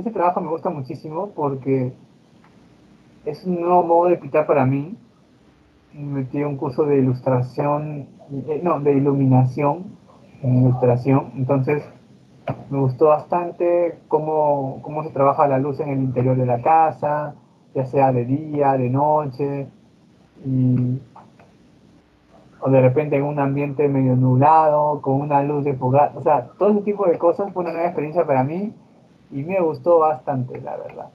ese trabajo me gusta muchísimo porque es un nuevo modo de pintar para mí. Metí un curso de ilustración, eh, no, de iluminación ilustración. Entonces, me gustó bastante cómo, cómo se trabaja la luz en el interior de la casa, ya sea de día, de noche, y, o de repente en un ambiente medio nublado, con una luz de fogata. O sea, todo ese tipo de cosas fue una nueva experiencia para mí y me gustó bastante, la verdad.